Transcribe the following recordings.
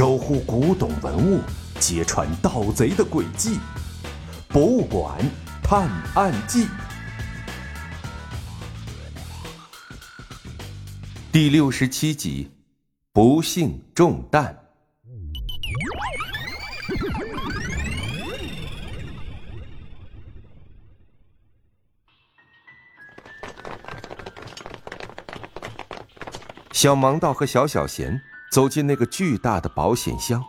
守护古董文物，揭穿盗贼的诡计，《博物馆探案记》第六十七集：不幸中弹。小盲道和小小贤走进那个巨大的保险箱，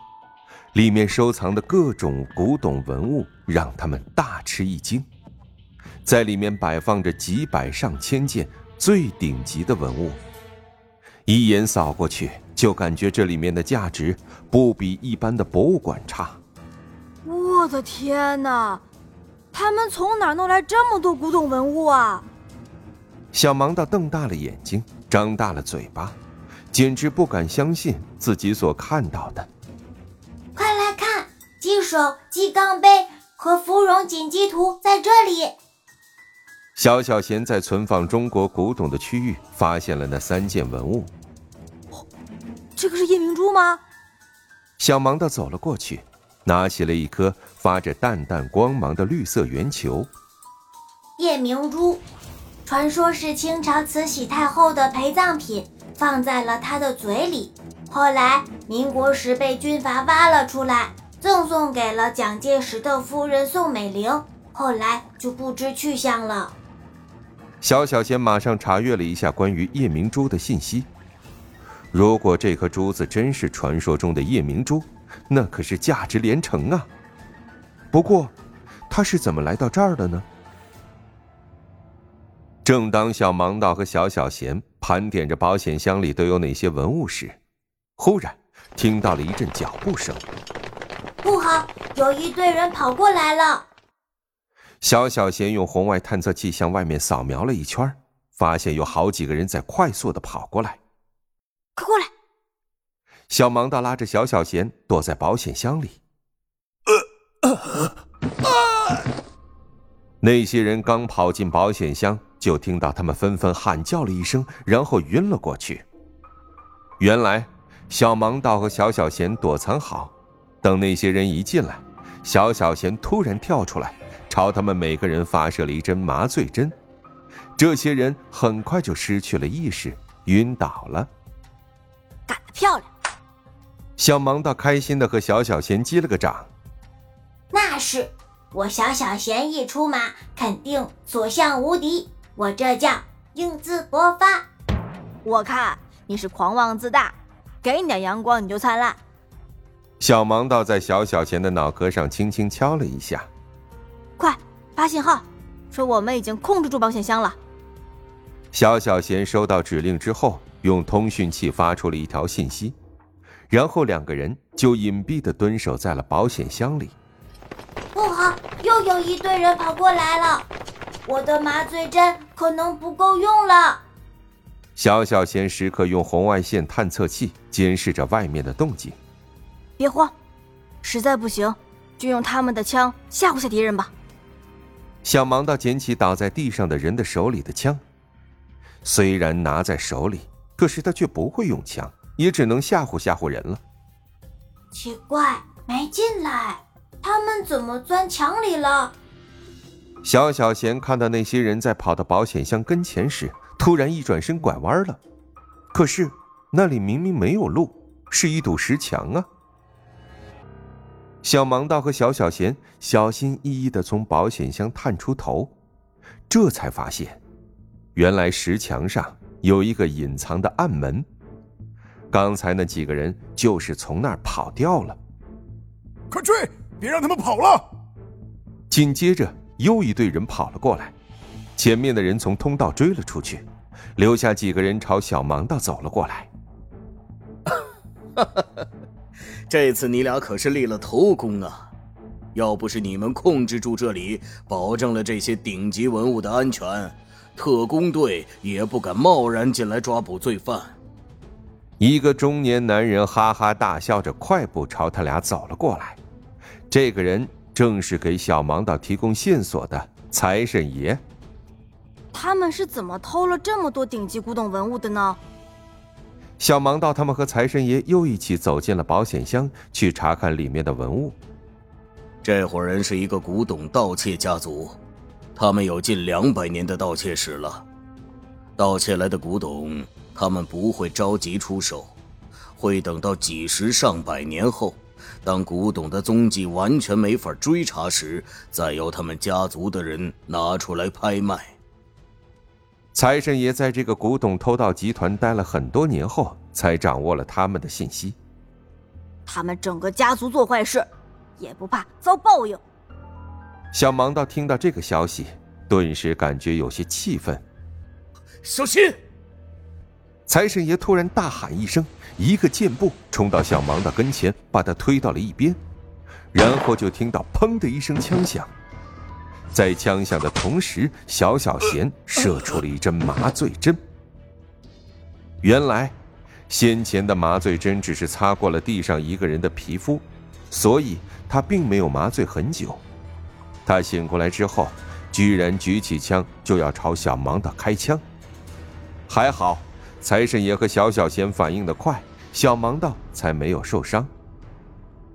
里面收藏的各种古董文物让他们大吃一惊。在里面摆放着几百上千件最顶级的文物，一眼扫过去就感觉这里面的价值不比一般的博物馆差。我的天哪，他们从哪弄来这么多古董文物啊？小盲道瞪大了眼睛，张大了嘴巴，简直不敢相信自己所看到的。快来看，鸡首、鸡缸杯和芙蓉锦鸡图在这里。小小贤在存放中国古董的区域发现了那三件文物。这个是夜明珠吗？小盲的走了过去，拿起了一颗发着淡淡光芒的绿色圆球。夜明珠，传说是清朝慈禧太后的陪葬品，放在了她的嘴里。后来民国时被军阀挖了出来，赠送给了蒋介石的夫人宋美龄。后来就不知去向了。小小贤马上查阅了一下关于夜明珠的信息。如果这颗珠子真是传说中的夜明珠，那可是价值连城啊！不过，它是怎么来到这儿的呢？正当小盲道和小小贤盘点着保险箱里都有哪些文物时，忽然听到了一阵脚步声。不好，有一队人跑过来了！小小贤用红外探测器向外面扫描了一圈，发现有好几个人在快速的跑过来。快过来！小盲道拉着小小贤躲在保险箱里。那些人刚跑进保险箱，就听到他们纷纷喊叫了一声，然后晕了过去。原来，小盲道和小小贤躲藏好，等那些人一进来，小小贤突然跳出来，朝他们每个人发射了一针麻醉针。这些人很快就失去了意识，晕倒了。干得漂亮！小盲道开心的和小小贤击了个掌。那是我小小贤一出马，肯定所向无敌。我这叫英姿勃发。我看你是狂妄自大，给你点阳光你就灿烂。小盲道在小小贤的脑壳上轻轻敲了一下。快发信号，说我们已经控制住保险箱了。小小贤收到指令之后，用通讯器发出了一条信息，然后两个人就隐蔽的蹲守在了保险箱里。不好，又有一队人跑过来了，我的麻醉针可能不够用了。小小贤时刻用红外线探测器监视着外面的动静。别慌，实在不行，就用他们的枪吓唬吓敌人吧。小盲道捡起倒在地上的人的手里的枪，虽然拿在手里，可是他却不会用枪，也只能吓唬吓唬人了。奇怪，没进来，他们怎么钻墙里了？小小贤看到那些人在跑到保险箱跟前时，突然一转身拐弯了，可是那里明明没有路，是一堵石墙啊！小盲道和小小贤小心翼翼的从保险箱探出头，这才发现，原来石墙上有一个隐藏的暗门。刚才那几个人就是从那儿跑掉了。快追！别让他们跑了！紧接着又一队人跑了过来，前面的人从通道追了出去，留下几个人朝小盲道走了过来。这次你俩可是立了头功啊！要不是你们控制住这里，保证了这些顶级文物的安全，特工队也不敢贸然进来抓捕罪犯。一个中年男人哈哈大笑着，快步朝他俩走了过来。这个人正是给小盲道提供线索的财神爷。他们是怎么偷了这么多顶级古董文物的呢？小盲道他们和财神爷又一起走进了保险箱，去查看里面的文物。这伙人是一个古董盗窃家族，他们有近两百年的盗窃史了。盗窃来的古董，他们不会着急出手，会等到几十上百年后，当古董的踪迹完全没法追查时，再由他们家族的人拿出来拍卖。财神爷在这个古董偷盗集团待了很多年后，才掌握了他们的信息。他们整个家族做坏事，也不怕遭报应。小盲道听到这个消息，顿时感觉有些气愤。小心！财神爷突然大喊一声，一个箭步冲到小盲的跟前，把他推到了一边，然后就听到“砰”的一声枪响。在枪响的同时，小小贤射出了一针麻醉针。原来，先前的麻醉针只是擦过了地上一个人的皮肤，所以他并没有麻醉很久。他醒过来之后，居然举起枪就要朝小盲的开枪。还好，财神爷和小小贤反应的快，小盲道才没有受伤。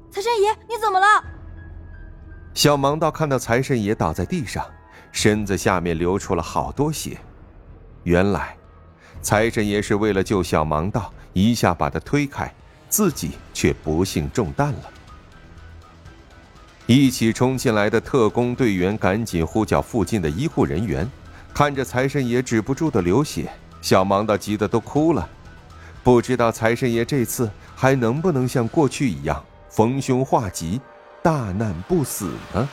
财神爷，你怎么了？小盲道看到财神爷倒在地上，身子下面流出了好多血。原来，财神爷是为了救小盲道，一下把他推开，自己却不幸中弹了。一起冲进来的特工队员赶紧呼叫附近的医护人员，看着财神爷止不住的流血，小盲道急得都哭了。不知道财神爷这次还能不能像过去一样逢凶化吉。大难不死呢。